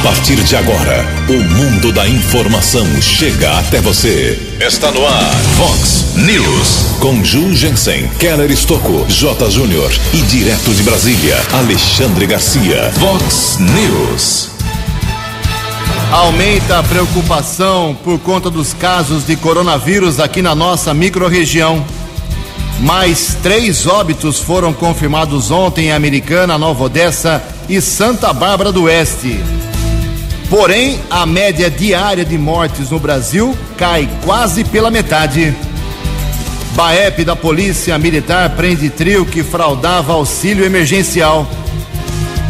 A partir de agora, o mundo da informação chega até você. Está no ar, Fox News. Com Ju Jensen, Keller Estocco, J. Júnior e direto de Brasília, Alexandre Garcia. Fox News. Aumenta a preocupação por conta dos casos de coronavírus aqui na nossa microrregião. Mais três óbitos foram confirmados ontem em Americana, Nova Odessa e Santa Bárbara do Oeste. Porém, a média diária de mortes no Brasil cai quase pela metade. Baep da Polícia Militar prende trio que fraudava auxílio emergencial.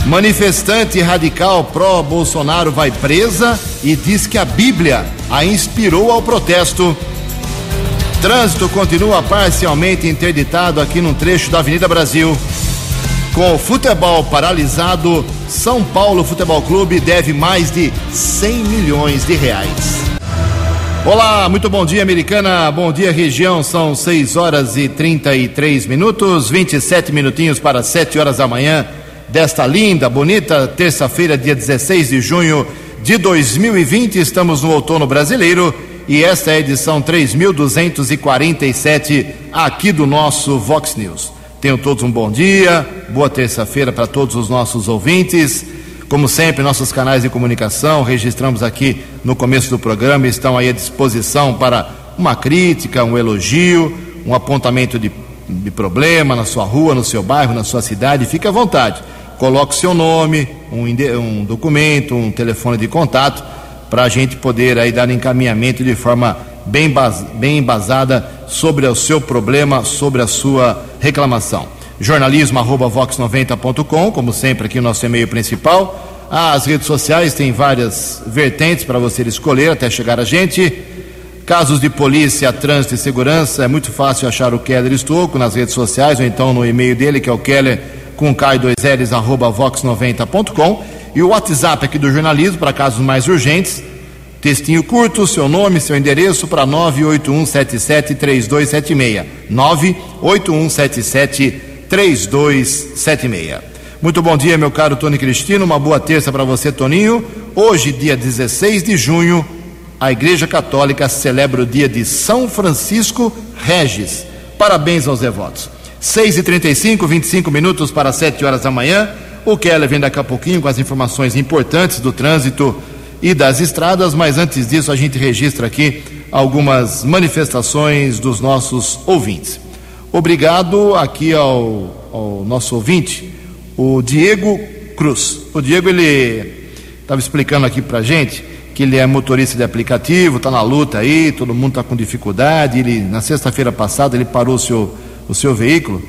Manifestante radical pró-Bolsonaro vai presa e diz que a Bíblia a inspirou ao protesto. Trânsito continua parcialmente interditado aqui num trecho da Avenida Brasil. Com o futebol paralisado, São Paulo Futebol Clube deve mais de 100 milhões de reais. Olá, muito bom dia, americana. Bom dia, região. São 6 horas e 33 minutos, 27 minutinhos para 7 horas da manhã desta linda, bonita terça-feira, dia 16 de junho de 2020. Estamos no outono brasileiro e esta é a edição 3247 aqui do nosso Vox News. Tenham todos um bom dia, boa terça-feira para todos os nossos ouvintes. Como sempre, nossos canais de comunicação, registramos aqui no começo do programa, estão aí à disposição para uma crítica, um elogio, um apontamento de, de problema na sua rua, no seu bairro, na sua cidade. Fique à vontade. Coloque seu nome, um, um documento, um telefone de contato, para a gente poder aí dar encaminhamento de forma bem, bem embasada sobre o seu problema, sobre a sua reclamação. Jornalismo@vox90.com, como sempre aqui o nosso e-mail principal. As redes sociais têm várias vertentes para você escolher até chegar a gente. Casos de polícia, trânsito e segurança, é muito fácil achar o Keller Estouco nas redes sociais ou então no e-mail dele, que é o Keller com K2Ls, arroba vox90.com. E o WhatsApp aqui do jornalismo, para casos mais urgentes, Textinho curto, seu nome, seu endereço para 981773276. 981773276. Muito bom dia, meu caro Tony Cristino. Uma boa terça para você, Toninho. Hoje, dia 16 de junho, a Igreja Católica celebra o dia de São Francisco Regis. Parabéns aos devotos. 6h35, 25 minutos para 7 horas da manhã. O Keller vem daqui a pouquinho com as informações importantes do trânsito e das estradas, mas antes disso a gente registra aqui algumas manifestações dos nossos ouvintes. Obrigado aqui ao, ao nosso ouvinte, o Diego Cruz. O Diego ele estava explicando aqui para gente que ele é motorista de aplicativo, está na luta aí, todo mundo está com dificuldade. Ele na sexta-feira passada ele parou o seu, o seu veículo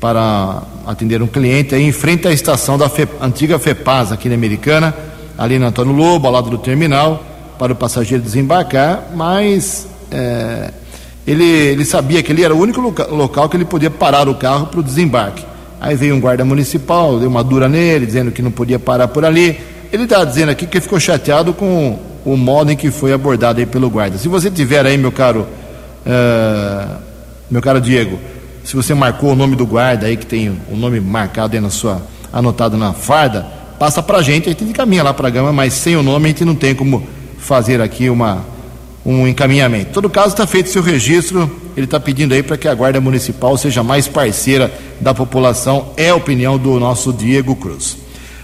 para atender um cliente aí em frente à estação da Fe, antiga FEPAS aqui na Americana ali no Antônio Lobo, ao lado do terminal, para o passageiro desembarcar, mas é, ele, ele sabia que ele era o único loca, local que ele podia parar o carro para o desembarque. Aí veio um guarda municipal, deu uma dura nele, dizendo que não podia parar por ali. Ele está dizendo aqui que ficou chateado com o modo em que foi abordado aí pelo guarda. Se você tiver aí, meu caro, uh, meu caro Diego, se você marcou o nome do guarda aí, que tem o nome marcado aí na sua, anotado na farda, passa para a gente, a gente encaminha lá para a Gama, mas sem o nome a gente não tem como fazer aqui uma, um encaminhamento. Em todo caso, está feito seu registro, ele está pedindo aí para que a Guarda Municipal seja mais parceira da população, é a opinião do nosso Diego Cruz.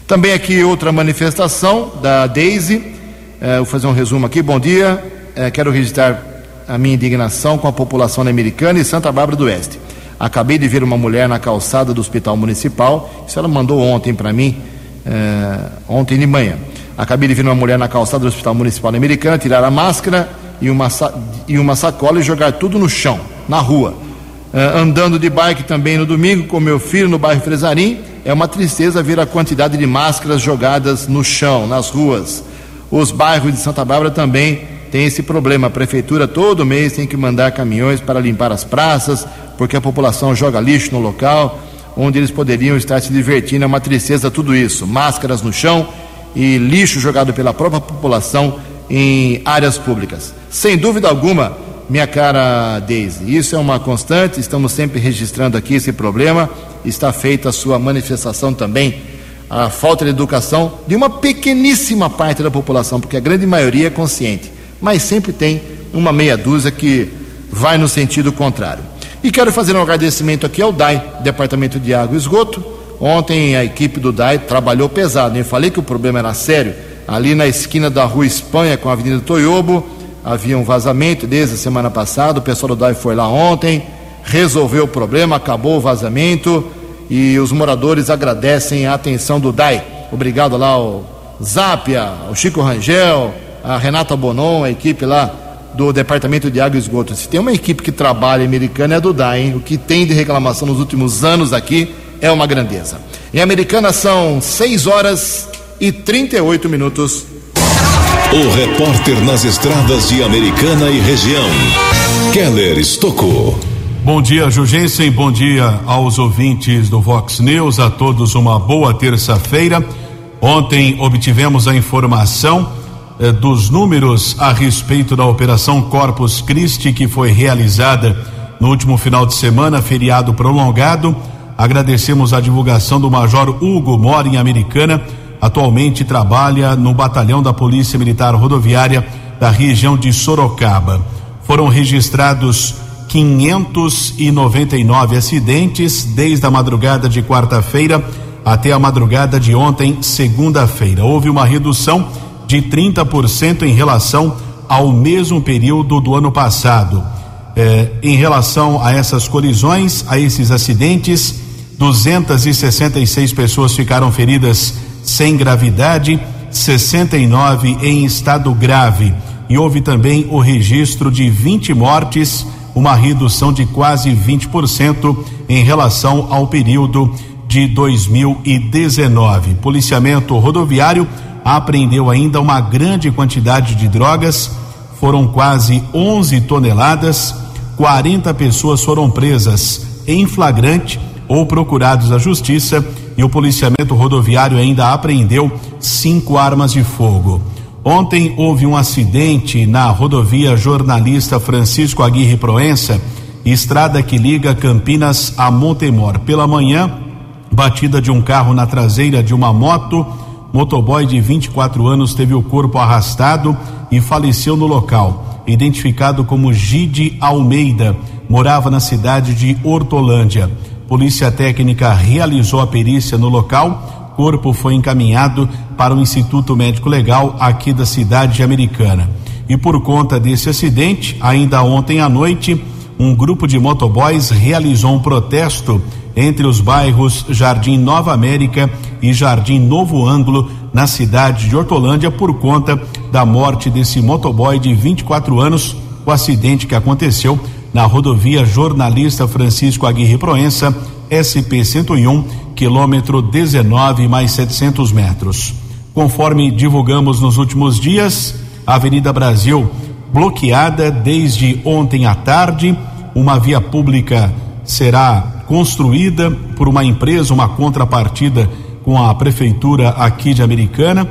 Também aqui outra manifestação da Daisy, é, vou fazer um resumo aqui, bom dia, é, quero registrar a minha indignação com a população americana e Santa Bárbara do Oeste. Acabei de ver uma mulher na calçada do Hospital Municipal, isso ela mandou ontem para mim, é, ontem de manhã. Acabei de ver uma mulher na calçada do Hospital Municipal Americana tirar a máscara e uma, e uma sacola e jogar tudo no chão, na rua. É, andando de bike também no domingo com meu filho no bairro Fresarim, é uma tristeza ver a quantidade de máscaras jogadas no chão, nas ruas. Os bairros de Santa Bárbara também têm esse problema. A prefeitura todo mês tem que mandar caminhões para limpar as praças, porque a população joga lixo no local onde eles poderiam estar se divertindo. É uma tristeza tudo isso. Máscaras no chão e lixo jogado pela própria população em áreas públicas. Sem dúvida alguma, minha cara Daisy, isso é uma constante, estamos sempre registrando aqui esse problema. Está feita a sua manifestação também a falta de educação de uma pequeníssima parte da população, porque a grande maioria é consciente, mas sempre tem uma meia dúzia que vai no sentido contrário. E quero fazer um agradecimento aqui ao DAI, Departamento de Água e Esgoto. Ontem a equipe do DAI trabalhou pesado. Eu falei que o problema era sério. Ali na esquina da Rua Espanha com a Avenida Toyobo, havia um vazamento desde a semana passada. O pessoal do DAI foi lá ontem, resolveu o problema, acabou o vazamento e os moradores agradecem a atenção do DAI. Obrigado lá ao Zápia, ao Chico Rangel, a Renata Bonon, a equipe lá do Departamento de Água e Esgoto. Se tem uma equipe que trabalha americana é a do DAI, hein? O que tem de reclamação nos últimos anos aqui é uma grandeza. Em Americana são 6 horas e 38 minutos. O repórter nas estradas de Americana e região, Keller Estocou. Bom dia, Jugensen. Bom dia aos ouvintes do Vox News. A todos uma boa terça-feira. Ontem obtivemos a informação eh, dos números a respeito da Operação Corpus Christi que foi realizada no último final de semana, feriado prolongado. Agradecemos a divulgação do Major Hugo Mora em Americana. Atualmente trabalha no batalhão da Polícia Militar Rodoviária da região de Sorocaba. Foram registrados 599 acidentes desde a madrugada de quarta-feira até a madrugada de ontem, segunda-feira. Houve uma redução de 30% em relação ao mesmo período do ano passado. É, em relação a essas colisões, a esses acidentes, 266 pessoas ficaram feridas sem gravidade, 69 em estado grave. E houve também o registro de 20 mortes, uma redução de quase 20% em relação ao período de 2019. Policiamento rodoviário apreendeu ainda uma grande quantidade de drogas, foram quase 11 toneladas, 40 pessoas foram presas em flagrante ou procurados à justiça e o policiamento rodoviário ainda apreendeu cinco armas de fogo. Ontem houve um acidente na rodovia jornalista Francisco Aguirre Proença, estrada que liga Campinas a Montemor. Pela manhã, batida de um carro na traseira de uma moto Motoboy de 24 anos teve o corpo arrastado e faleceu no local. Identificado como Gide Almeida, morava na cidade de Hortolândia. Polícia Técnica realizou a perícia no local. Corpo foi encaminhado para o Instituto Médico Legal aqui da cidade americana. E por conta desse acidente, ainda ontem à noite, um grupo de motoboys realizou um protesto entre os bairros Jardim Nova América e Jardim Novo Ângulo, na cidade de Hortolândia, por conta da morte desse motoboy de 24 anos, o acidente que aconteceu na rodovia Jornalista Francisco Aguirre Proença, SP 101, quilômetro 19 mais 700 metros. Conforme divulgamos nos últimos dias, a Avenida Brasil bloqueada desde ontem à tarde, uma via pública será construída por uma empresa, uma contrapartida com a prefeitura aqui de Americana.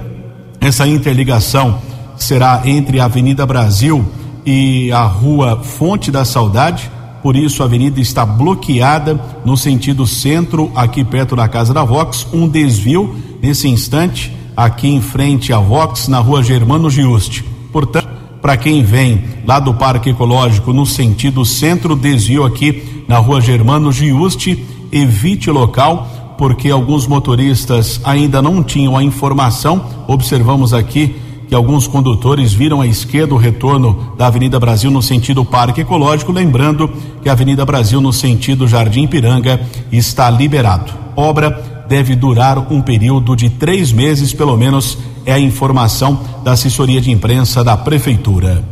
Essa interligação será entre a Avenida Brasil e a Rua Fonte da Saudade. Por isso, a avenida está bloqueada no sentido centro, aqui perto da Casa da Vox. Um desvio nesse instante, aqui em frente à Vox, na Rua Germano Giusti. Portanto, para quem vem lá do Parque Ecológico no sentido centro, desvio aqui na rua Germano Giusti, evite local, porque alguns motoristas ainda não tinham a informação. Observamos aqui que alguns condutores viram à esquerda o retorno da Avenida Brasil no sentido Parque Ecológico, lembrando que a Avenida Brasil no sentido Jardim Piranga está liberado. Obra deve durar um período de três meses, pelo menos, é a informação da assessoria de imprensa da Prefeitura.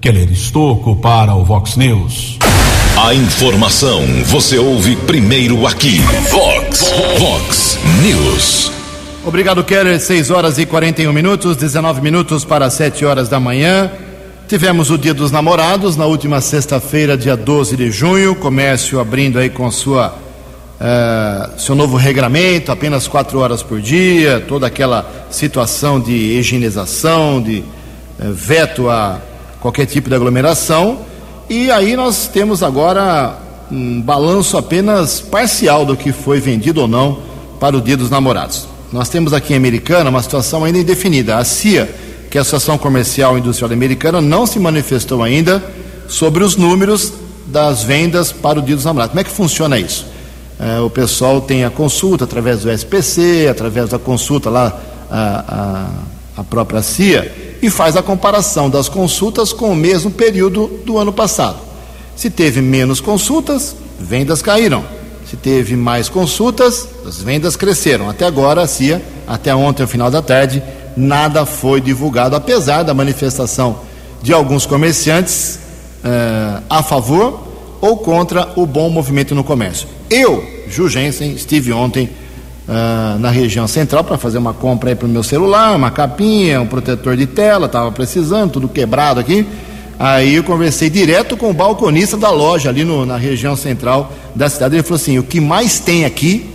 Keller Estocco para o Vox News. A informação você ouve primeiro aqui. Vox, Vox News. Obrigado, Keller. 6 horas e 41 minutos, 19 minutos para 7 horas da manhã. Tivemos o Dia dos Namorados na última sexta-feira, dia 12 de junho. Comércio abrindo aí com sua uh, seu novo regramento, apenas quatro horas por dia, toda aquela situação de higienização, de uh, veto a qualquer tipo de aglomeração. E aí nós temos agora um balanço apenas parcial do que foi vendido ou não para o Dia dos Namorados. nós temos aqui em Americana uma situação ainda indefinida. A CIA, que é a Associação Comercial e Industrial Americana, não se manifestou ainda sobre os números das vendas para o Dia dos Namorados. Como é que funciona isso? É, o pessoal tem a consulta através do SPC, através da consulta lá, a, a, a própria CIA, e faz a comparação das consultas com o mesmo período do ano passado. Se teve menos consultas, vendas caíram. Se teve mais consultas, as vendas cresceram. Até agora, a CIA, até ontem, ao final da tarde, nada foi divulgado, apesar da manifestação de alguns comerciantes eh, a favor ou contra o bom movimento no comércio. Eu, Ju Jensen, estive ontem uh, na região central para fazer uma compra aí para o meu celular, uma capinha, um protetor de tela, estava precisando, tudo quebrado aqui. Aí eu conversei direto com o balconista da loja ali no, na região central da cidade. Ele falou assim: o que mais tem aqui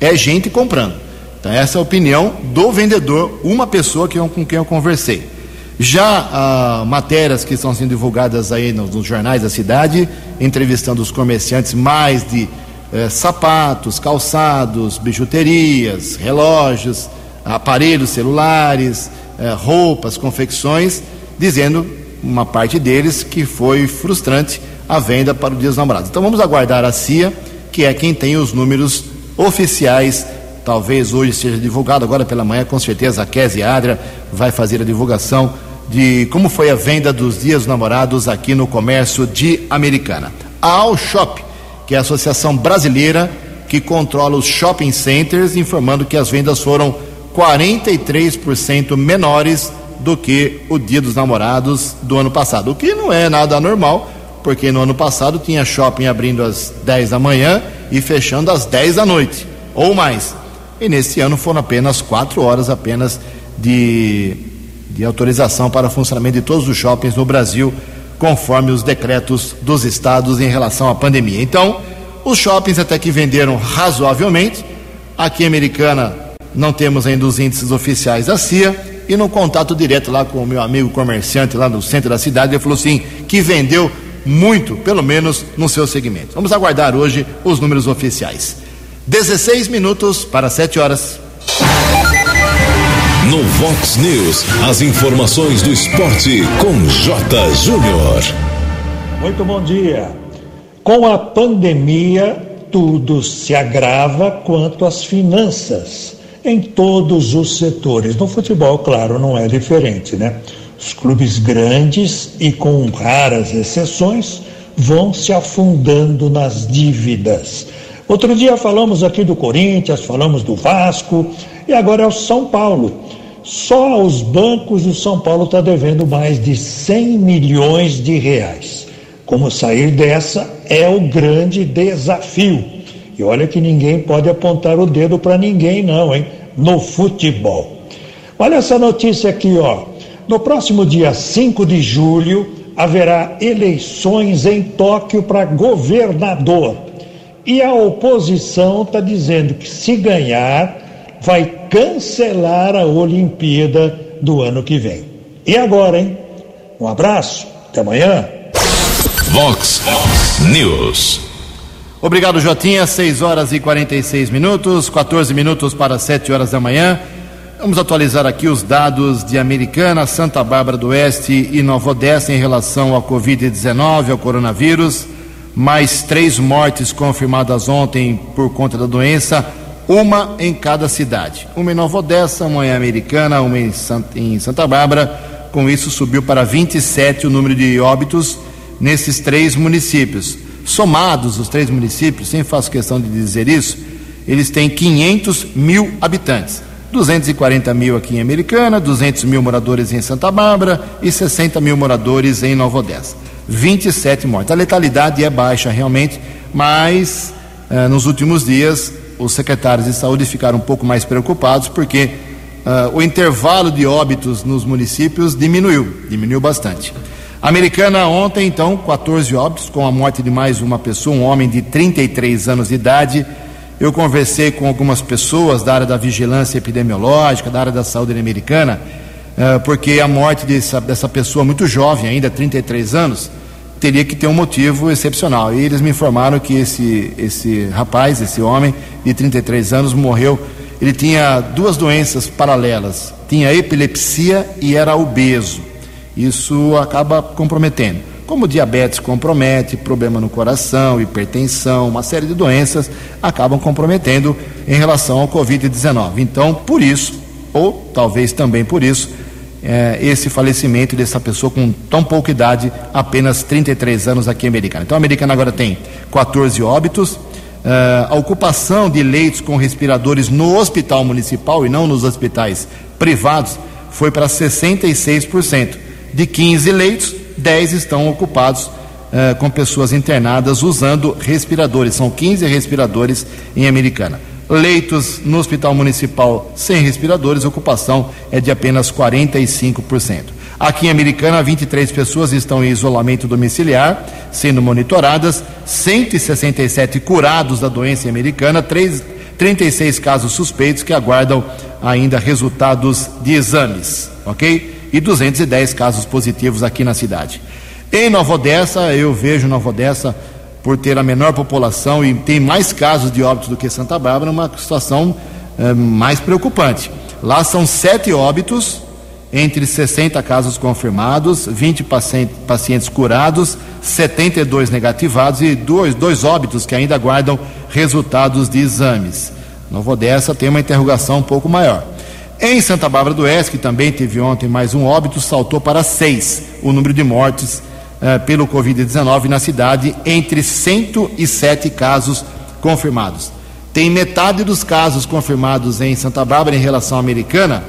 é gente comprando. Então, essa é a opinião do vendedor, uma pessoa que eu, com quem eu conversei. Já ah, matérias que estão sendo divulgadas aí nos, nos, jornais da cidade, entrevistando os comerciantes mais de eh, sapatos, calçados, bijuterias, relógios, aparelhos celulares, eh, roupas, confecções, dizendo uma parte deles que foi frustrante a venda para o Dia dos Namorados. Então vamos aguardar a CIA, que é quem tem os números oficiais. Talvez hoje seja divulgado, agora pela manhã, com certeza a Kézia Adria vai fazer a divulgação de como foi a venda dos dias dos namorados aqui no comércio de Americana. A All Shop, que é a associação brasileira que controla os shopping centers, informando que as vendas foram 43% menores do que o Dia dos Namorados do ano passado, o que não é nada anormal, porque no ano passado tinha shopping abrindo às 10 da manhã e fechando às 10 da noite, ou mais. E nesse ano foram apenas 4 horas apenas de de autorização para funcionamento de todos os shoppings no Brasil, conforme os decretos dos estados em relação à pandemia. Então, os shoppings até que venderam razoavelmente. Aqui em Americana não temos ainda os índices oficiais da CIA. E no contato direto lá com o meu amigo comerciante lá no centro da cidade, ele falou assim: que vendeu muito, pelo menos no seu segmento. Vamos aguardar hoje os números oficiais. 16 minutos para 7 horas. No Vox News, as informações do esporte com J. Júnior. Muito bom dia. Com a pandemia, tudo se agrava quanto às finanças em todos os setores. No futebol, claro, não é diferente, né? Os clubes grandes e com raras exceções vão se afundando nas dívidas. Outro dia falamos aqui do Corinthians, falamos do Vasco e agora é o São Paulo. Só aos bancos o São Paulo está devendo mais de 100 milhões de reais. Como sair dessa é o grande desafio. E olha que ninguém pode apontar o dedo para ninguém, não, hein? No futebol. Olha essa notícia aqui, ó. No próximo dia 5 de julho haverá eleições em Tóquio para governador. E a oposição está dizendo que se ganhar, vai cancelar a Olimpíada do ano que vem. E agora, hein? Um abraço, até amanhã. Vox News. Obrigado, Jotinha. 6 horas e 46 minutos, 14 minutos para 7 horas da manhã. Vamos atualizar aqui os dados de Americana, Santa Bárbara do Oeste e Nova Odessa em relação ao Covid-19, ao coronavírus mais três mortes confirmadas ontem por conta da doença, uma em cada cidade. Uma em Nova Odessa, uma em Americana, uma em Santa, em Santa Bárbara. Com isso, subiu para 27 o número de óbitos nesses três municípios. Somados os três municípios, sem faço questão de dizer isso, eles têm 500 mil habitantes. 240 mil aqui em Americana, 200 mil moradores em Santa Bárbara e 60 mil moradores em Nova Odessa. 27 mortes. A letalidade é baixa realmente, mas eh, nos últimos dias os secretários de saúde ficaram um pouco mais preocupados porque eh, o intervalo de óbitos nos municípios diminuiu, diminuiu bastante. Americana ontem, então, 14 óbitos, com a morte de mais uma pessoa, um homem de 33 anos de idade. Eu conversei com algumas pessoas da área da vigilância epidemiológica, da área da saúde americana porque a morte dessa, dessa pessoa muito jovem, ainda 33 anos, teria que ter um motivo excepcional. E eles me informaram que esse, esse rapaz, esse homem de 33 anos, morreu ele tinha duas doenças paralelas, tinha epilepsia e era obeso. Isso acaba comprometendo. Como diabetes compromete, problema no coração, hipertensão, uma série de doenças acabam comprometendo em relação ao Covid-19. Então, por isso, ou talvez também por isso, é, esse falecimento dessa pessoa com tão pouca idade, apenas 33 anos aqui em Americana. Então, a Americana agora tem 14 óbitos, Uh, a ocupação de leitos com respiradores no hospital municipal e não nos hospitais privados foi para 66%. De 15 leitos, 10 estão ocupados uh, com pessoas internadas usando respiradores. São 15 respiradores em Americana. Leitos no hospital municipal sem respiradores, ocupação é de apenas 45%. Aqui em Americana, 23 pessoas estão em isolamento domiciliar, sendo monitoradas, 167 curados da doença em Americana, 3, 36 casos suspeitos que aguardam ainda resultados de exames, ok? E 210 casos positivos aqui na cidade. Em Nova Odessa, eu vejo Nova Odessa, por ter a menor população e tem mais casos de óbitos do que Santa Bárbara, uma situação é, mais preocupante. Lá são sete óbitos entre 60 casos confirmados, 20 pacientes curados, 72 negativados e dois, dois óbitos que ainda aguardam resultados de exames. Nova Odessa tem uma interrogação um pouco maior. Em Santa Bárbara do Oeste, que também teve ontem mais um óbito, saltou para seis o número de mortes eh, pelo Covid-19 na cidade, entre 107 casos confirmados. Tem metade dos casos confirmados em Santa Bárbara em relação à americana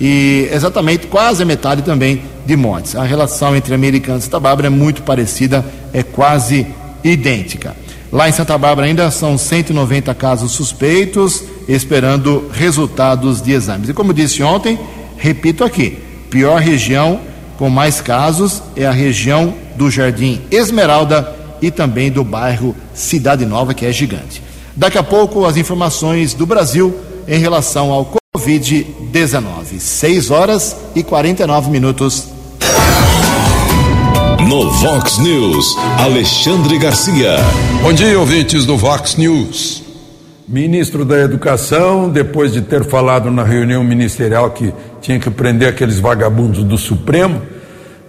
e exatamente quase metade também de mortes. A relação entre americanos e Santa Bárbara é muito parecida, é quase idêntica. Lá em Santa Bárbara ainda são 190 casos suspeitos, esperando resultados de exames. E como disse ontem, repito aqui: pior região com mais casos é a região do Jardim Esmeralda e também do bairro Cidade Nova, que é gigante. Daqui a pouco, as informações do Brasil em relação ao Covid-19. 6 horas e 49 minutos. No Vox News, Alexandre Garcia. Bom dia, ouvintes do Vox News. Ministro da Educação, depois de ter falado na reunião ministerial que tinha que prender aqueles vagabundos do Supremo,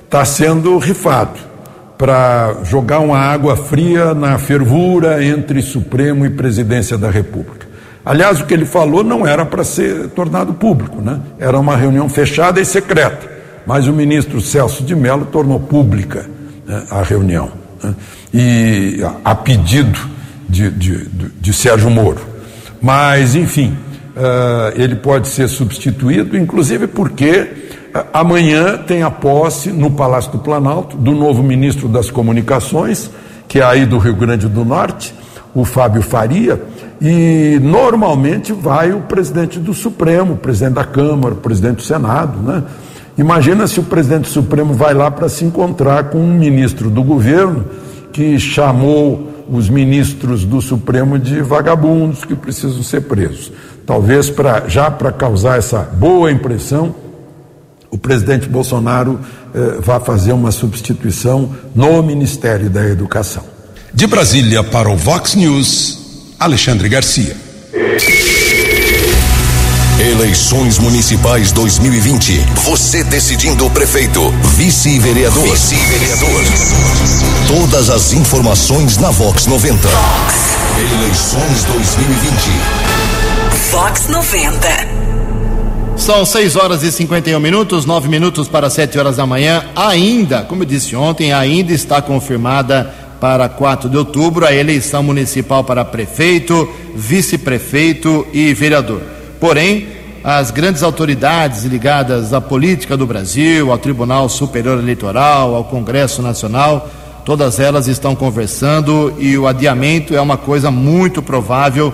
está sendo rifado para jogar uma água fria na fervura entre Supremo e Presidência da República. Aliás, o que ele falou não era para ser tornado público, né? era uma reunião fechada e secreta. Mas o ministro Celso de Mello tornou pública né, a reunião, né? e a, pedido de, de, de, Sérgio Moro. Mas, enfim, uh, ele pode ser substituído, inclusive porque amanhã tem a posse no Palácio do Planalto do novo ministro das Comunicações, que é aí do Rio Grande do Norte, o Fábio Faria e normalmente vai o presidente do Supremo, o presidente da Câmara, o presidente do Senado, né? Imagina se o presidente do Supremo vai lá para se encontrar com um ministro do governo que chamou os ministros do Supremo de vagabundos que precisam ser presos. Talvez pra, já para causar essa boa impressão, o presidente Bolsonaro eh, vá fazer uma substituição no Ministério da Educação. De Brasília para o Vox News. Alexandre Garcia. Eleições Municipais 2020. Você decidindo o prefeito, vice-vereador. Vice-vereador. Todas as informações na Vox 90. Vox. Eleições 2020. Vox 90. São 6 horas e 51 minutos, 9 minutos para 7 horas da manhã. Ainda, como eu disse ontem, ainda está confirmada para 4 de outubro a eleição municipal para prefeito, vice-prefeito e vereador. Porém, as grandes autoridades ligadas à política do Brasil, ao Tribunal Superior Eleitoral, ao Congresso Nacional, todas elas estão conversando e o adiamento é uma coisa muito provável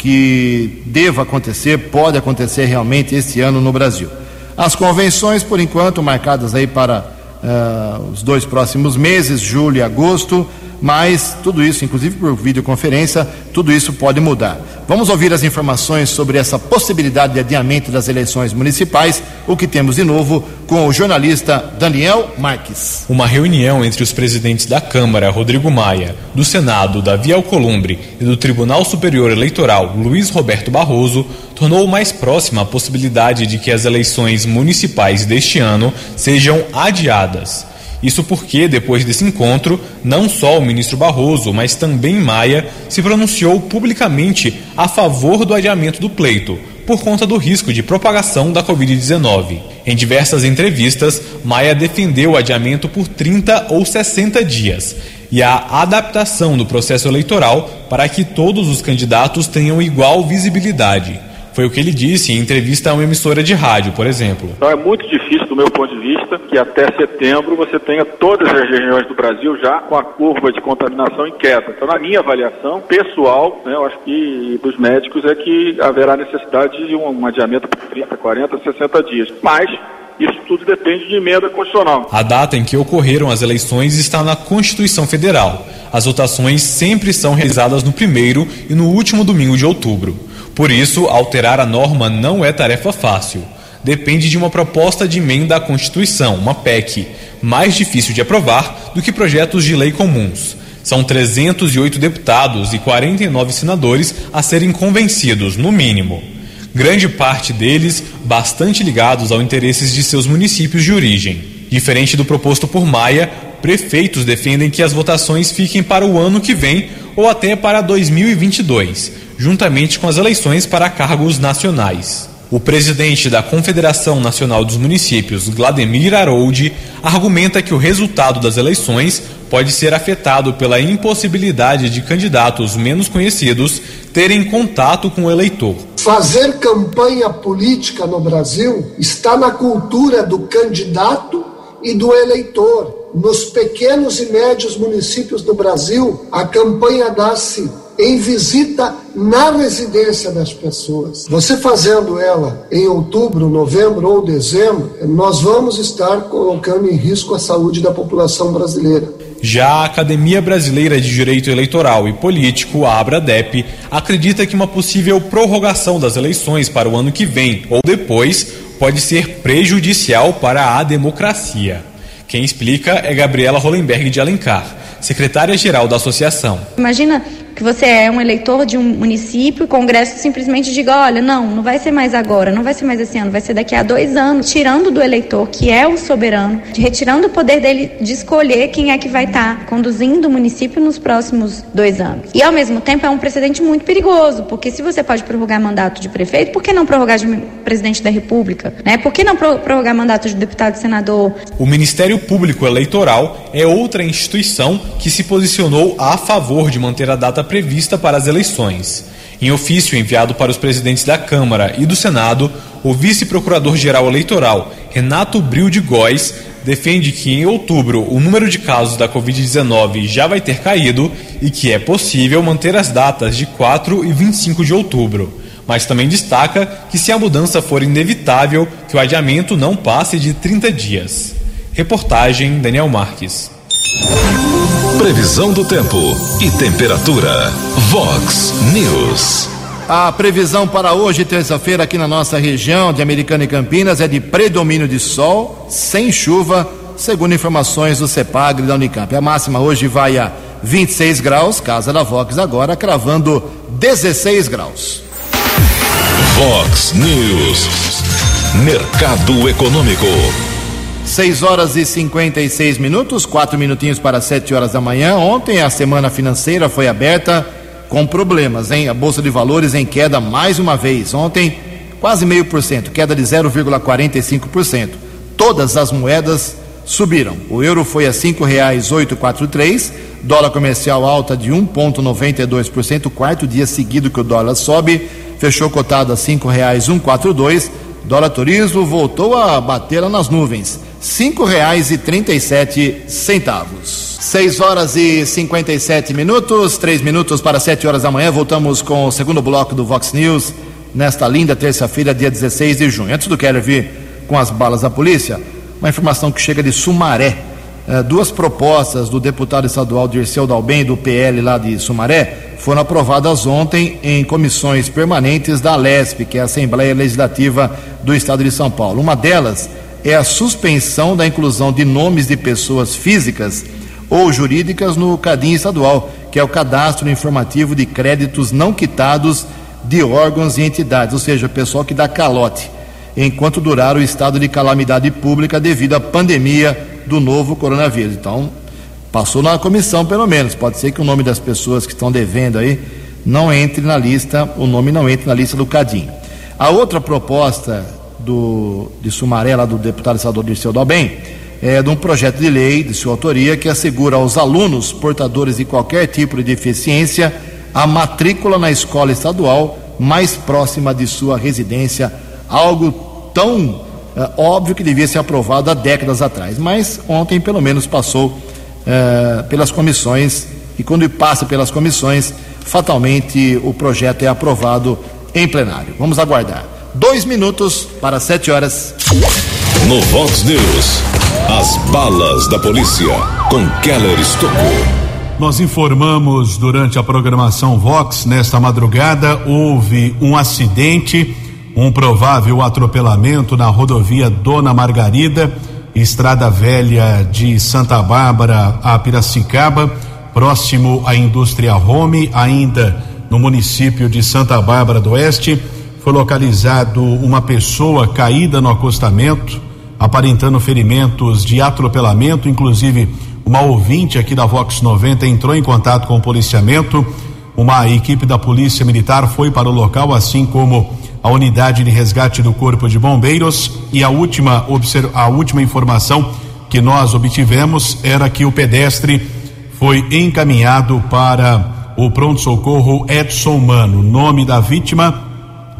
que deva acontecer, pode acontecer realmente este ano no Brasil. As convenções, por enquanto, marcadas aí para uh, os dois próximos meses, julho e agosto, mas tudo isso, inclusive por videoconferência, tudo isso pode mudar. Vamos ouvir as informações sobre essa possibilidade de adiamento das eleições municipais, o que temos de novo com o jornalista Daniel Marques. Uma reunião entre os presidentes da Câmara, Rodrigo Maia, do Senado, Davi Alcolumbre, e do Tribunal Superior Eleitoral, Luiz Roberto Barroso, tornou mais próxima a possibilidade de que as eleições municipais deste ano sejam adiadas. Isso porque, depois desse encontro, não só o ministro Barroso, mas também Maia se pronunciou publicamente a favor do adiamento do pleito, por conta do risco de propagação da Covid-19. Em diversas entrevistas, Maia defendeu o adiamento por 30 ou 60 dias e a adaptação do processo eleitoral para que todos os candidatos tenham igual visibilidade. Foi o que ele disse em entrevista a uma emissora de rádio, por exemplo. Então é muito difícil, do meu ponto de vista, que até setembro você tenha todas as regiões do Brasil já com a curva de contaminação em queda. Então, na minha avaliação pessoal, né, eu acho que dos médicos é que haverá necessidade de um, um adiamento por 30, 40, 60 dias. Mas isso tudo depende de emenda constitucional. A data em que ocorreram as eleições está na Constituição Federal. As votações sempre são realizadas no primeiro e no último domingo de outubro. Por isso, alterar a norma não é tarefa fácil. Depende de uma proposta de emenda à Constituição, uma PEC, mais difícil de aprovar do que projetos de lei comuns. São 308 deputados e 49 senadores a serem convencidos, no mínimo. Grande parte deles bastante ligados aos interesses de seus municípios de origem. Diferente do proposto por Maia, prefeitos defendem que as votações fiquem para o ano que vem ou até para 2022 juntamente com as eleições para cargos nacionais. O presidente da Confederação Nacional dos Municípios, Vladimir Harold, argumenta que o resultado das eleições pode ser afetado pela impossibilidade de candidatos menos conhecidos terem contato com o eleitor. Fazer campanha política no Brasil está na cultura do candidato e do eleitor. Nos pequenos e médios municípios do Brasil, a campanha dá-se em visita na residência das pessoas. Você fazendo ela em outubro, novembro ou dezembro, nós vamos estar colocando em risco a saúde da população brasileira. Já a Academia Brasileira de Direito Eleitoral e Político, a ABRADEP, acredita que uma possível prorrogação das eleições para o ano que vem ou depois pode ser prejudicial para a democracia. Quem explica é Gabriela Hollenberg de Alencar, secretária-geral da associação. Imagina que você é um eleitor de um município, o Congresso simplesmente diga, olha, não, não vai ser mais agora, não vai ser mais esse ano, vai ser daqui a dois anos, tirando do eleitor, que é o soberano, retirando o poder dele de escolher quem é que vai estar tá conduzindo o município nos próximos dois anos. E ao mesmo tempo é um precedente muito perigoso, porque se você pode prorrogar mandato de prefeito, por que não prorrogar de presidente da República? Né? Por que não prorrogar mandato de deputado e senador? O Ministério Público Eleitoral é outra instituição que se posicionou a favor de manter a data prevista para as eleições. Em ofício enviado para os presidentes da Câmara e do Senado, o vice-procurador-geral eleitoral, Renato Bril de Góes, defende que em outubro o número de casos da Covid-19 já vai ter caído e que é possível manter as datas de 4 e 25 de outubro. Mas também destaca que, se a mudança for inevitável, que o adiamento não passe de 30 dias. Reportagem Daniel Marques. Previsão do tempo e temperatura. Vox News. A previsão para hoje, terça-feira, aqui na nossa região de Americana e Campinas, é de predomínio de sol, sem chuva, segundo informações do CEPAGRE da Unicamp. A máxima hoje vai a 26 graus, casa da Vox agora, cravando 16 graus. Vox News. Mercado Econômico. 6 horas e 56 minutos, quatro minutinhos para 7 horas da manhã. Ontem a semana financeira foi aberta com problemas, hein? A Bolsa de Valores em queda mais uma vez. Ontem, quase meio por cento, queda de 0,45%. Todas as moedas subiram. O euro foi a quatro três, dólar comercial alta de 1,92%, quarto dia seguido que o dólar sobe, fechou cotado a quatro dois. Dólar turismo voltou a bater nas nuvens cinco reais e trinta e sete centavos. Seis horas e cinquenta e sete minutos, três minutos para sete horas da manhã. Voltamos com o segundo bloco do Vox News nesta linda terça-feira, dia 16 de junho. Antes do Keller vir com as balas da polícia, uma informação que chega de Sumaré. eh, duas propostas do deputado estadual Dirceu Dalben, do PL lá de Sumaré, foram aprovadas ontem em comissões permanentes da Alesp, que é a Assembleia Legislativa do Estado de São Paulo. Uma delas é a suspensão da inclusão de nomes de pessoas físicas ou jurídicas no CADIM estadual, que é o Cadastro Informativo de Créditos Não Quitados de Órgãos e Entidades, ou seja, pessoal que dá calote, enquanto durar o estado de calamidade pública devido à pandemia do novo coronavírus. Então, passou na comissão pelo menos. Pode ser que o nome das pessoas que estão devendo aí não entre na lista, o nome não entre na lista do CADIM. A outra proposta do, de Sumaré, lá do deputado estadual Dirceu Dalben, é de um projeto de lei de sua autoria que assegura aos alunos portadores de qualquer tipo de deficiência a matrícula na escola estadual mais próxima de sua residência, algo tão é, óbvio que devia ser aprovado há décadas atrás, mas ontem pelo menos passou é, pelas comissões e quando passa pelas comissões, fatalmente o projeto é aprovado em plenário. Vamos aguardar. Dois minutos para sete horas. No Vox News, as balas da polícia com Keller Estocou. Nós informamos durante a programação Vox, nesta madrugada, houve um acidente um provável atropelamento na rodovia Dona Margarida, estrada velha de Santa Bárbara a Piracicaba, próximo à indústria Home, ainda no município de Santa Bárbara do Oeste. Foi localizado uma pessoa caída no acostamento, aparentando ferimentos de atropelamento, inclusive uma ouvinte aqui da Vox 90 entrou em contato com o policiamento. Uma equipe da Polícia Militar foi para o local, assim como a unidade de resgate do Corpo de Bombeiros e a última, a última informação que nós obtivemos era que o pedestre foi encaminhado para o pronto-socorro Edson Mano. Nome da vítima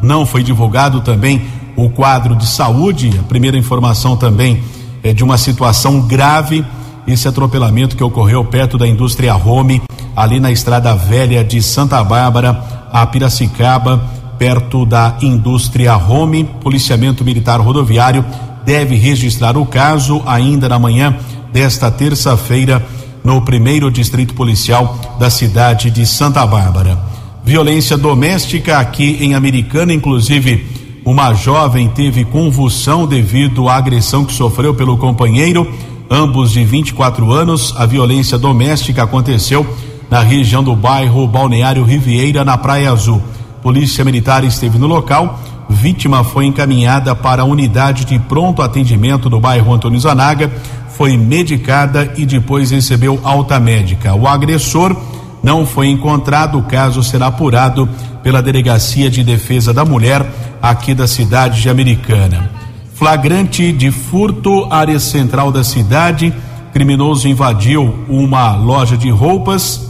não foi divulgado também o quadro de saúde. A primeira informação também é de uma situação grave. Esse atropelamento que ocorreu perto da indústria Home, ali na estrada velha de Santa Bárbara, a Piracicaba perto da indústria Home. Policiamento Militar Rodoviário deve registrar o caso ainda na manhã desta terça-feira no primeiro distrito policial da cidade de Santa Bárbara. Violência doméstica aqui em Americana, inclusive uma jovem teve convulsão devido à agressão que sofreu pelo companheiro, ambos de 24 anos. A violência doméstica aconteceu na região do bairro Balneário Riviera, na Praia Azul. Polícia Militar esteve no local. Vítima foi encaminhada para a unidade de pronto atendimento do bairro Antônio Zanaga, foi medicada e depois recebeu alta médica. O agressor não foi encontrado, o caso será apurado pela Delegacia de Defesa da Mulher aqui da cidade de Americana. Flagrante de furto, área central da cidade. Criminoso invadiu uma loja de roupas,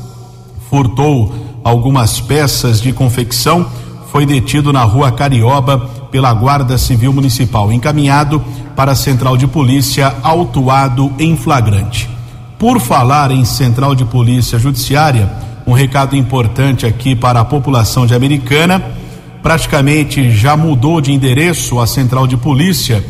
furtou algumas peças de confecção, foi detido na rua Carioba pela Guarda Civil Municipal, encaminhado para a Central de Polícia, autuado em flagrante. Por falar em Central de Polícia Judiciária, um recado importante aqui para a população de Americana. Praticamente já mudou de endereço a Central de Polícia.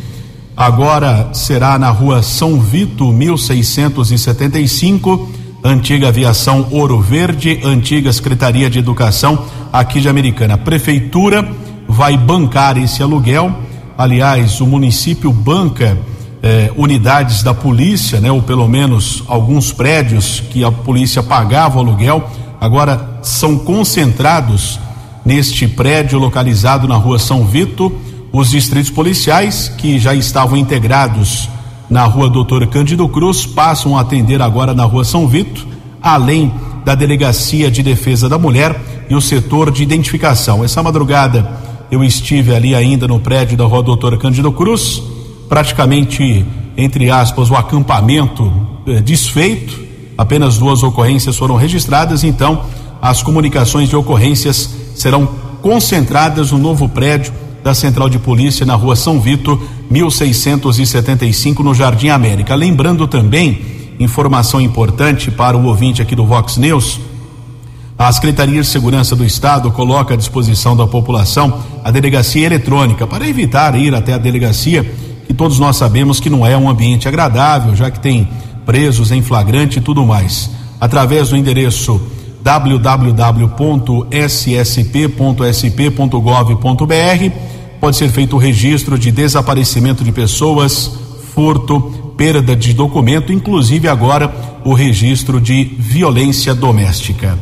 Agora será na rua São Vito, 1675 antiga aviação Ouro Verde, antiga Secretaria de Educação aqui de Americana. Prefeitura vai bancar esse aluguel. Aliás, o município banca eh, unidades da polícia, né, ou pelo menos alguns prédios que a polícia pagava o aluguel, agora são concentrados neste prédio localizado na rua São Vito. Os distritos policiais que já estavam integrados na rua Doutor Cândido Cruz, passam a atender agora na rua São Vito, além da Delegacia de Defesa da Mulher e o setor de identificação. Essa madrugada eu estive ali ainda no prédio da rua Doutor Cândido Cruz, praticamente, entre aspas, o acampamento eh, desfeito, apenas duas ocorrências foram registradas, então as comunicações de ocorrências serão concentradas no novo prédio da Central de Polícia na rua São Vito, 1675, no Jardim América. Lembrando também, informação importante para o ouvinte aqui do Vox News, a Secretaria de Segurança do Estado coloca à disposição da população a delegacia eletrônica para evitar ir até a delegacia, que todos nós sabemos que não é um ambiente agradável, já que tem presos em flagrante e tudo mais. Através do endereço www.ssp.sp.gov.br pode ser feito o registro de desaparecimento de pessoas, furto, perda de documento, inclusive agora o registro de violência doméstica.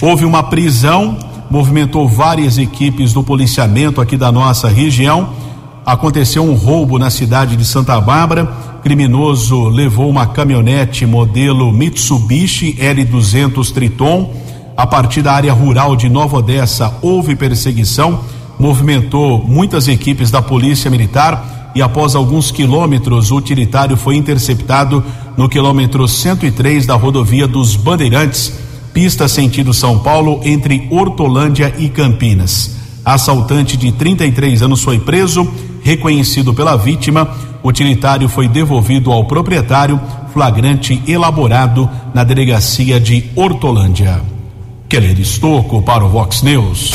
Houve uma prisão, movimentou várias equipes do policiamento aqui da nossa região. Aconteceu um roubo na cidade de Santa Bárbara. Criminoso levou uma caminhonete modelo Mitsubishi L200 Triton. A partir da área rural de Nova Odessa houve perseguição, movimentou muitas equipes da Polícia Militar e após alguns quilômetros o utilitário foi interceptado no quilômetro 103 da rodovia dos Bandeirantes, pista sentido São Paulo entre Hortolândia e Campinas. Assaltante de 33 anos foi preso, reconhecido pela vítima. O utilitário foi devolvido ao proprietário, flagrante elaborado na delegacia de Hortolândia. Keller Estocco para o Vox News.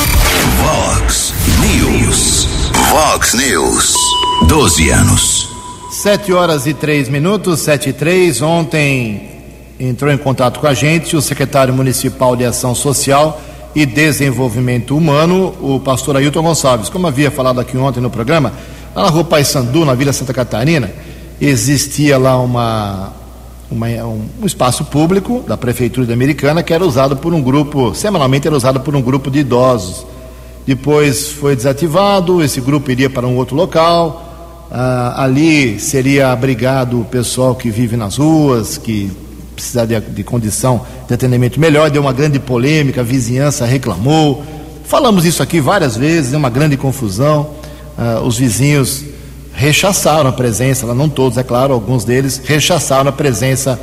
Vox News. Vox News. 12 anos. Sete horas e três minutos, sete e três. Ontem entrou em contato com a gente o secretário municipal de Ação Social e Desenvolvimento Humano, o pastor Ailton Gonçalves. Como havia falado aqui ontem no programa, lá na rua Paissandu, na Vila Santa Catarina, existia lá uma, uma, um, espaço público da Prefeitura Americana que era usado por um grupo, semanalmente era usado por um grupo de idosos. Depois foi desativado, esse grupo iria para um outro local, ah, ali seria abrigado o pessoal que vive nas ruas, que precisa de, de condição de atendimento melhor, deu uma grande polêmica, a vizinhança reclamou. Falamos isso aqui várias vezes, é uma grande confusão. Ah, os vizinhos rechaçaram a presença, não todos, é claro, alguns deles rechaçaram a presença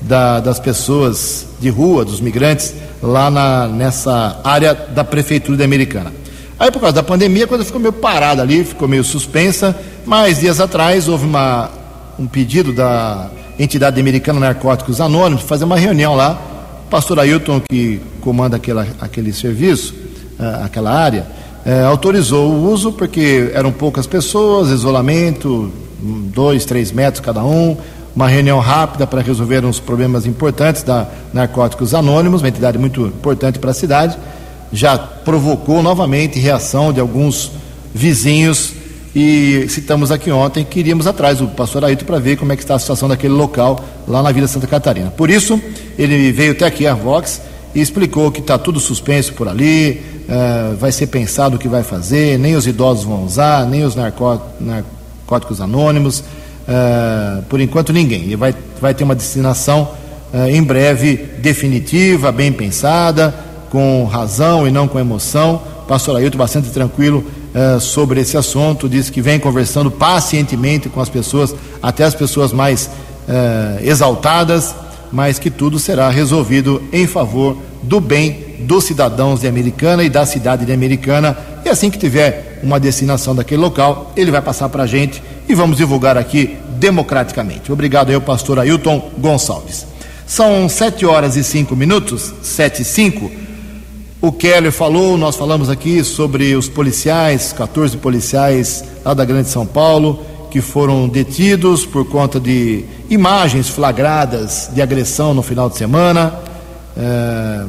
da, das pessoas de rua, dos migrantes, lá na, nessa área da prefeitura americana. Aí, por causa da pandemia, a coisa ficou meio parada ali, ficou meio suspensa, mas dias atrás houve uma, um pedido da entidade americana Narcóticos Anônimos fazer uma reunião lá. O pastor Ailton, que comanda aquela, aquele serviço, uh, aquela área, é, autorizou o uso porque eram poucas pessoas, isolamento, dois, três metros cada um, uma reunião rápida para resolver uns problemas importantes da Narcóticos Anônimos, uma entidade muito importante para a cidade, já provocou novamente reação de alguns vizinhos e citamos aqui ontem que iríamos atrás do pastor Aito para ver como é que está a situação daquele local lá na Vila Santa Catarina. Por isso, ele veio até aqui a Vox e explicou que está tudo suspenso por ali, uh, vai ser pensado o que vai fazer, nem os idosos vão usar, nem os narcó narcóticos anônimos, uh, por enquanto ninguém. E vai, vai ter uma destinação uh, em breve definitiva, bem pensada, com razão e não com emoção. Pastor Ailton bastante tranquilo sobre esse assunto, diz que vem conversando pacientemente com as pessoas, até as pessoas mais exaltadas, mas que tudo será resolvido em favor do bem dos cidadãos de Americana e da cidade de Americana. E assim que tiver uma destinação daquele local, ele vai passar para a gente e vamos divulgar aqui democraticamente. Obrigado aí, pastor Ailton Gonçalves. São sete horas e cinco minutos, sete e cinco. O Keller falou, nós falamos aqui sobre os policiais, 14 policiais lá da Grande São Paulo, que foram detidos por conta de imagens flagradas de agressão no final de semana. É,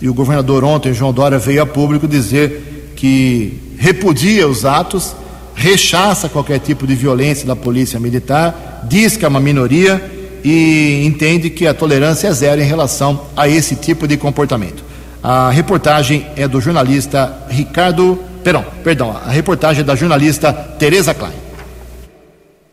e o governador ontem, João Dória, veio a público dizer que repudia os atos, rechaça qualquer tipo de violência da polícia militar, diz que é uma minoria e entende que a tolerância é zero em relação a esse tipo de comportamento. A reportagem é do jornalista Ricardo, perdão, perdão, a reportagem é da jornalista Tereza Klein.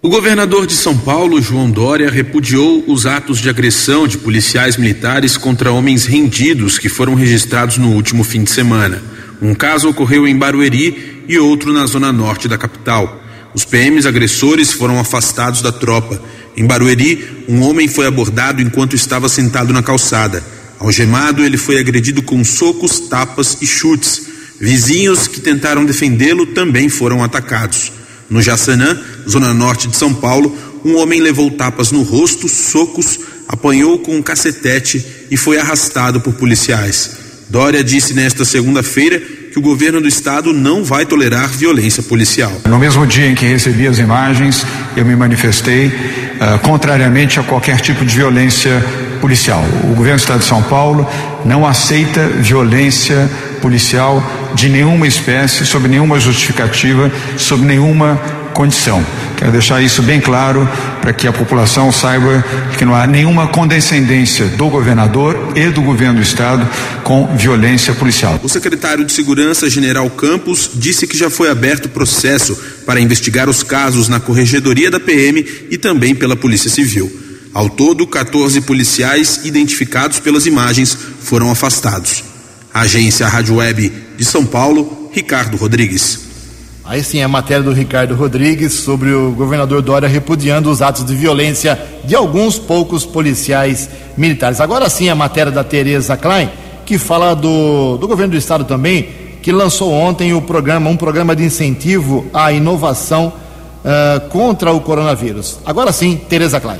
O governador de São Paulo, João Dória, repudiou os atos de agressão de policiais militares contra homens rendidos que foram registrados no último fim de semana. Um caso ocorreu em Barueri e outro na zona norte da capital. Os PMs agressores foram afastados da tropa. Em Barueri, um homem foi abordado enquanto estava sentado na calçada. Algemado, ele foi agredido com socos, tapas e chutes. Vizinhos que tentaram defendê-lo também foram atacados. No Jaçanã, zona norte de São Paulo, um homem levou tapas no rosto, socos, apanhou com um cacetete e foi arrastado por policiais. Dória disse nesta segunda-feira que o governo do estado não vai tolerar violência policial. No mesmo dia em que recebi as imagens, eu me manifestei uh, contrariamente a qualquer tipo de violência policial. O governo do Estado de São Paulo não aceita violência policial de nenhuma espécie, sob nenhuma justificativa, sob nenhuma condição. Quero deixar isso bem claro para que a população saiba que não há nenhuma condescendência do governador e do governo do estado com violência policial. O secretário de Segurança, General Campos, disse que já foi aberto processo para investigar os casos na corregedoria da PM e também pela Polícia Civil. Ao todo, 14 policiais identificados pelas imagens foram afastados. Agência Rádio Web de São Paulo, Ricardo Rodrigues. Aí sim, a matéria do Ricardo Rodrigues sobre o governador Dória repudiando os atos de violência de alguns poucos policiais militares. Agora sim, a matéria da Tereza Klein, que fala do, do governo do estado também, que lançou ontem o programa, um programa de incentivo à inovação uh, contra o coronavírus. Agora sim, Tereza Klein.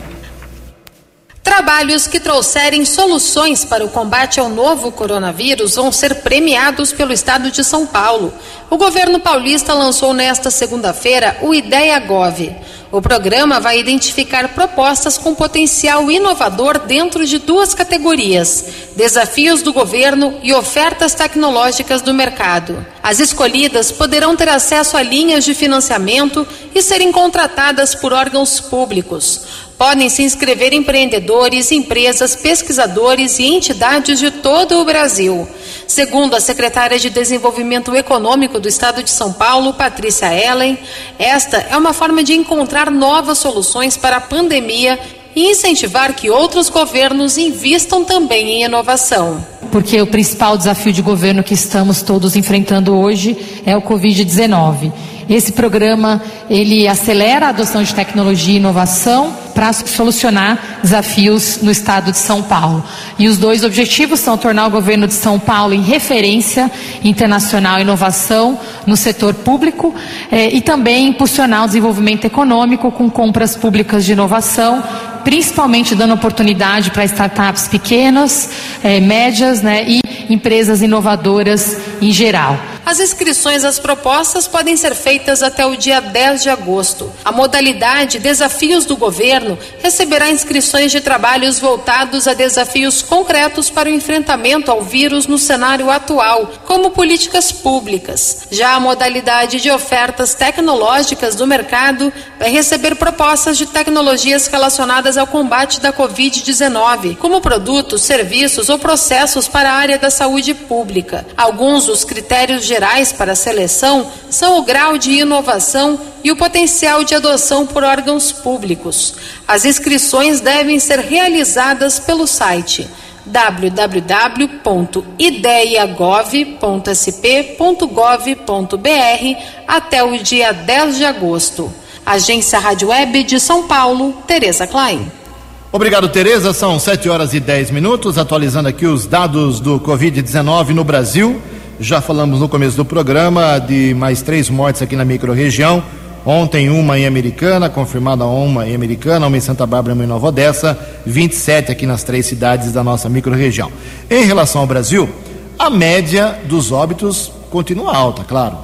Trabalhos que trouxerem soluções para o combate ao novo coronavírus vão ser premiados pelo Estado de São Paulo. O governo paulista lançou nesta segunda-feira o Ideia Gov. O programa vai identificar propostas com potencial inovador dentro de duas categorias: desafios do governo e ofertas tecnológicas do mercado. As escolhidas poderão ter acesso a linhas de financiamento e serem contratadas por órgãos públicos. Podem se inscrever empreendedores, empresas, pesquisadores e entidades de todo o Brasil. Segundo a secretária de Desenvolvimento Econômico do Estado de São Paulo, Patrícia Ellen, esta é uma forma de encontrar novas soluções para a pandemia e incentivar que outros governos invistam também em inovação. Porque o principal desafio de governo que estamos todos enfrentando hoje é o Covid-19. Esse programa ele acelera a adoção de tecnologia e inovação para solucionar desafios no estado de São Paulo. E os dois objetivos são tornar o governo de São Paulo em referência internacional em inovação no setor público eh, e também impulsionar o desenvolvimento econômico com compras públicas de inovação principalmente dando oportunidade para startups pequenas, eh, médias né, e empresas inovadoras em geral. As inscrições às propostas podem ser feitas até o dia 10 de agosto. A modalidade Desafios do Governo receberá inscrições de trabalhos voltados a desafios concretos para o enfrentamento ao vírus no cenário atual, como políticas públicas. Já a modalidade de ofertas tecnológicas do mercado vai receber propostas de tecnologias relacionadas ao combate da Covid-19, como produtos, serviços ou processos para a área da saúde pública. Alguns dos critérios gerais gerais para a seleção são o grau de inovação e o potencial de adoção por órgãos públicos. As inscrições devem ser realizadas pelo site www.ideiagov.sp.gov.br até o dia 10 de agosto. Agência Rádio Web de São Paulo, Tereza Klein. Obrigado, Tereza. São 7 horas e 10 minutos, atualizando aqui os dados do Covid-19 no Brasil. Já falamos no começo do programa de mais três mortes aqui na microrregião. Ontem, uma em Americana, confirmada uma em Americana, uma em Santa Bárbara, uma em Nova Odessa, 27 aqui nas três cidades da nossa microrregião. Em relação ao Brasil, a média dos óbitos continua alta, claro,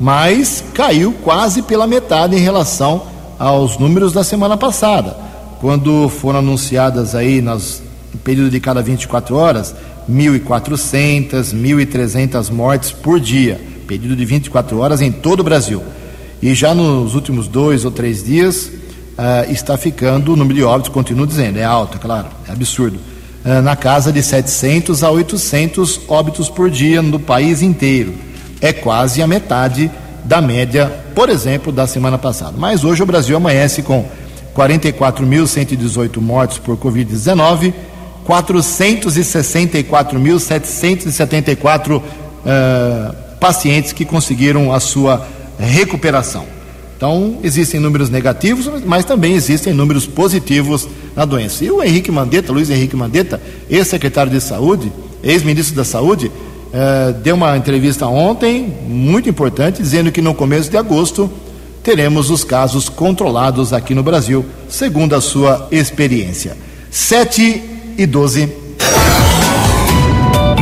mas caiu quase pela metade em relação aos números da semana passada, quando foram anunciadas aí nas, no período de cada 24 horas 1.400, 1.300 mortes por dia, período de 24 horas em todo o Brasil. E já nos últimos dois ou três dias uh, está ficando, o número de óbitos, continuo dizendo, é alto, é claro, é absurdo, uh, na casa de 700 a 800 óbitos por dia no país inteiro. É quase a metade da média, por exemplo, da semana passada. Mas hoje o Brasil amanhece com 44.118 mortes por Covid-19 464.774 uh, pacientes que conseguiram a sua recuperação. Então, existem números negativos, mas também existem números positivos na doença. E o Henrique Mandetta, Luiz Henrique Mandetta, ex-secretário de Saúde, ex-ministro da Saúde, uh, deu uma entrevista ontem, muito importante, dizendo que no começo de agosto teremos os casos controlados aqui no Brasil, segundo a sua experiência. Sete e 12.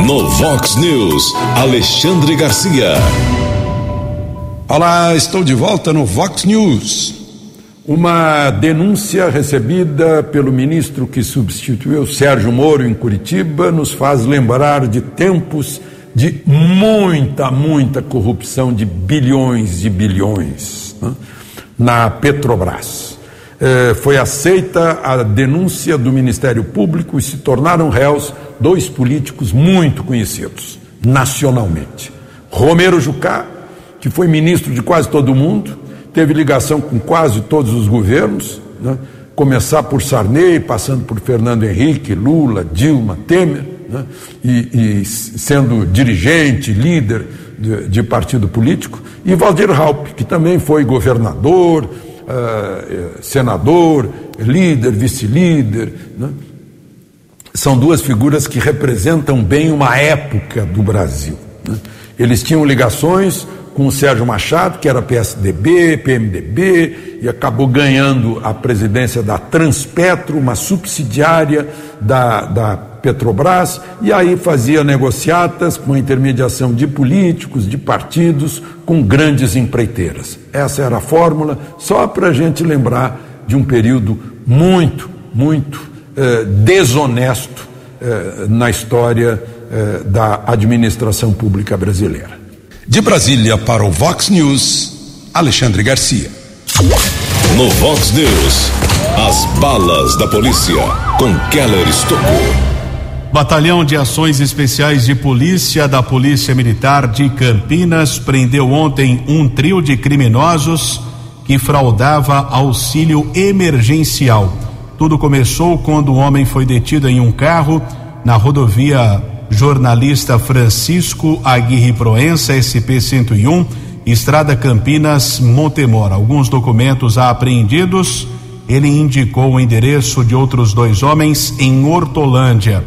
No Vox News, Alexandre Garcia. Olá, estou de volta no Vox News. Uma denúncia recebida pelo ministro que substituiu Sérgio Moro em Curitiba nos faz lembrar de tempos de muita, muita corrupção de bilhões e bilhões né, na Petrobras. Eh, foi aceita a denúncia do Ministério Público e se tornaram réus dois políticos muito conhecidos nacionalmente. Romero Jucá, que foi ministro de quase todo mundo, teve ligação com quase todos os governos, né? começar por Sarney, passando por Fernando Henrique, Lula, Dilma, Temer, né? e, e, sendo dirigente, líder de, de, partido político, e Valdir Raup, que também foi governador, uh, senador, líder, vice-líder. Né? São duas figuras que representam bem uma época do Brasil. Né? Eles tinham ligações com o Sérgio Machado, que era PSDB, PMDB, e acabou ganhando a presidência da Transpetro, uma subsidiária da, da Petrobras, e aí fazia negociatas com a intermediação de políticos, de partidos, com grandes empreiteiras. Essa era a fórmula, só para a gente lembrar de um período muito, muito eh, desonesto eh, na história eh, da administração pública brasileira. De Brasília para o Vox News, Alexandre Garcia. No Vox News, as balas da polícia com Keller Estocou. Batalhão de Ações Especiais de Polícia da Polícia Militar de Campinas prendeu ontem um trio de criminosos que fraudava auxílio emergencial. Tudo começou quando o homem foi detido em um carro na rodovia jornalista Francisco Aguirre Proença, SP-101, Estrada Campinas, Montemor. Alguns documentos apreendidos. Ele indicou o endereço de outros dois homens em Hortolândia.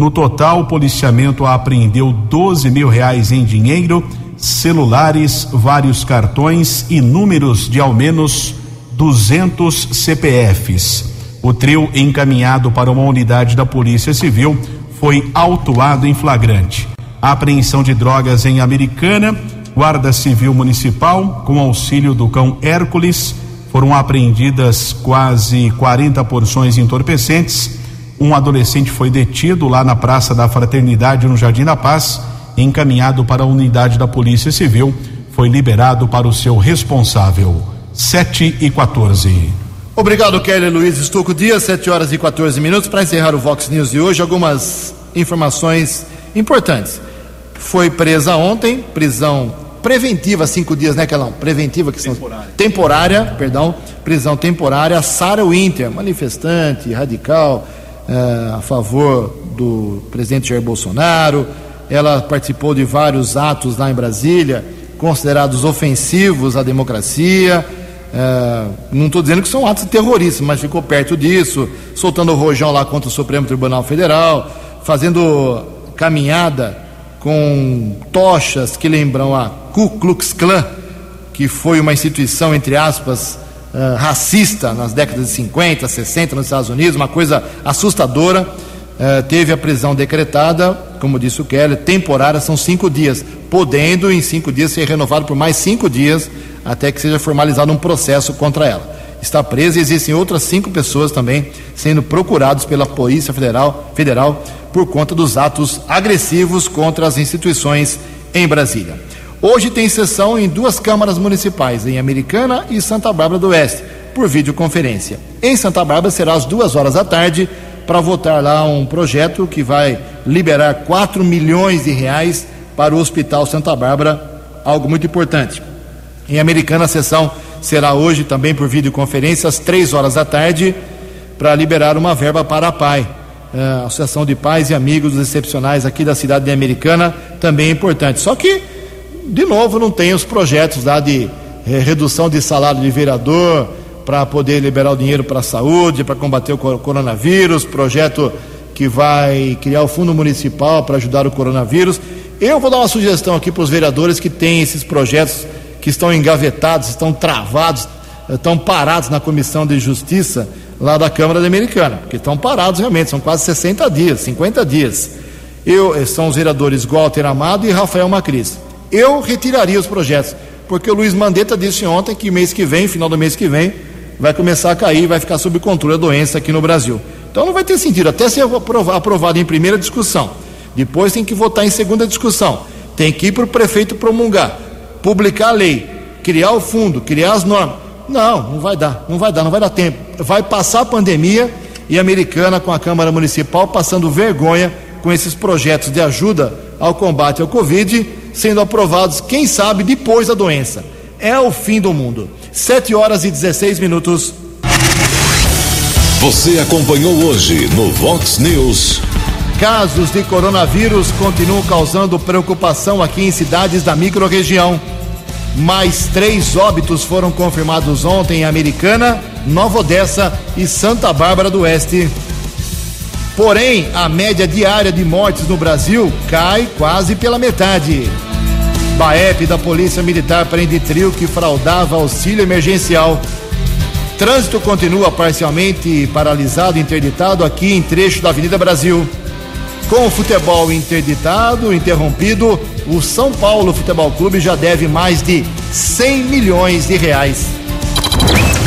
No total, o policiamento apreendeu 12 mil reais em dinheiro, celulares, vários cartões e números de ao menos 200 CPFs. O trio encaminhado para uma unidade da Polícia Civil foi autuado em flagrante. A apreensão de drogas em Americana, Guarda Civil Municipal, com auxílio do cão Hércules, foram apreendidas quase 40 porções entorpecentes. Um adolescente foi detido lá na Praça da Fraternidade, no Jardim da Paz, encaminhado para a unidade da Polícia Civil, foi liberado para o seu responsável. 7 e 14. Obrigado, Kelly Luiz Estuco Dias, 7 horas e 14 minutos. Para encerrar o Vox News de hoje, algumas informações importantes. Foi presa ontem, prisão preventiva, cinco dias, né, Kelão? Preventiva, que são. Temporária. Temporária, perdão, prisão temporária. Sara Winter, manifestante radical eh, a favor do presidente Jair Bolsonaro. Ela participou de vários atos lá em Brasília, considerados ofensivos à democracia é, não estou dizendo que são atos terroristas, mas ficou perto disso, soltando o rojão lá contra o Supremo Tribunal Federal, fazendo caminhada com tochas que lembram a Ku Klux Klan, que foi uma instituição, entre aspas, uh, racista nas décadas de 50, 60 nos Estados Unidos, uma coisa assustadora. Uh, teve a prisão decretada, como disse o Kelly, temporária, são cinco dias, podendo em cinco dias ser renovado por mais cinco dias até que seja formalizado um processo contra ela. Está presa e existem outras cinco pessoas também sendo procurados pela Polícia Federal, Federal por conta dos atos agressivos contra as instituições em Brasília. Hoje tem sessão em duas câmaras municipais, em Americana e Santa Bárbara do Oeste, por videoconferência. Em Santa Bárbara será às duas horas da tarde para votar lá um projeto que vai liberar 4 milhões de reais para o Hospital Santa Bárbara, algo muito importante. Em Americana, a sessão será hoje também por videoconferência, às três horas da tarde, para liberar uma verba para a PAI. A Associação de Pais e Amigos Excepcionais aqui da cidade de Americana também é importante. Só que, de novo, não tem os projetos lá de eh, redução de salário de vereador para poder liberar o dinheiro para a saúde, para combater o coronavírus, projeto que vai criar o fundo municipal para ajudar o coronavírus. Eu vou dar uma sugestão aqui para os vereadores que têm esses projetos que estão engavetados, estão travados, eh, estão parados na Comissão de Justiça lá da Câmara Americana, porque estão parados realmente, são quase 60 dias, 50 dias. Eu, eh, são os vereadores Walter Amado e Rafael Macris. Eu retiraria os projetos, porque o Luiz Mandetta disse ontem que mês que vem, final do mês que vem, vai começar a cair, vai ficar sob controle a doença aqui no Brasil. Então não vai ter sentido, até ser aprovado em primeira discussão. Depois tem que votar em segunda discussão. Tem que ir para o prefeito promulgar, publicar a lei, criar o fundo, criar as normas. Não, não vai dar, não vai dar, não vai dar tempo. Vai passar a pandemia e a americana com a Câmara Municipal passando vergonha com esses projetos de ajuda ao combate ao Covid sendo aprovados, quem sabe, depois da doença. É o fim do mundo. 7 horas e 16 minutos. Você acompanhou hoje no Vox News. Casos de coronavírus continuam causando preocupação aqui em cidades da microrregião. Mais três óbitos foram confirmados ontem em Americana, Nova Odessa e Santa Bárbara do Oeste. Porém, a média diária de mortes no Brasil cai quase pela metade. Baep da Polícia Militar prende trio que fraudava auxílio emergencial. Trânsito continua parcialmente paralisado, interditado aqui em trecho da Avenida Brasil. Com o futebol interditado, interrompido, o São Paulo Futebol Clube já deve mais de 100 milhões de reais.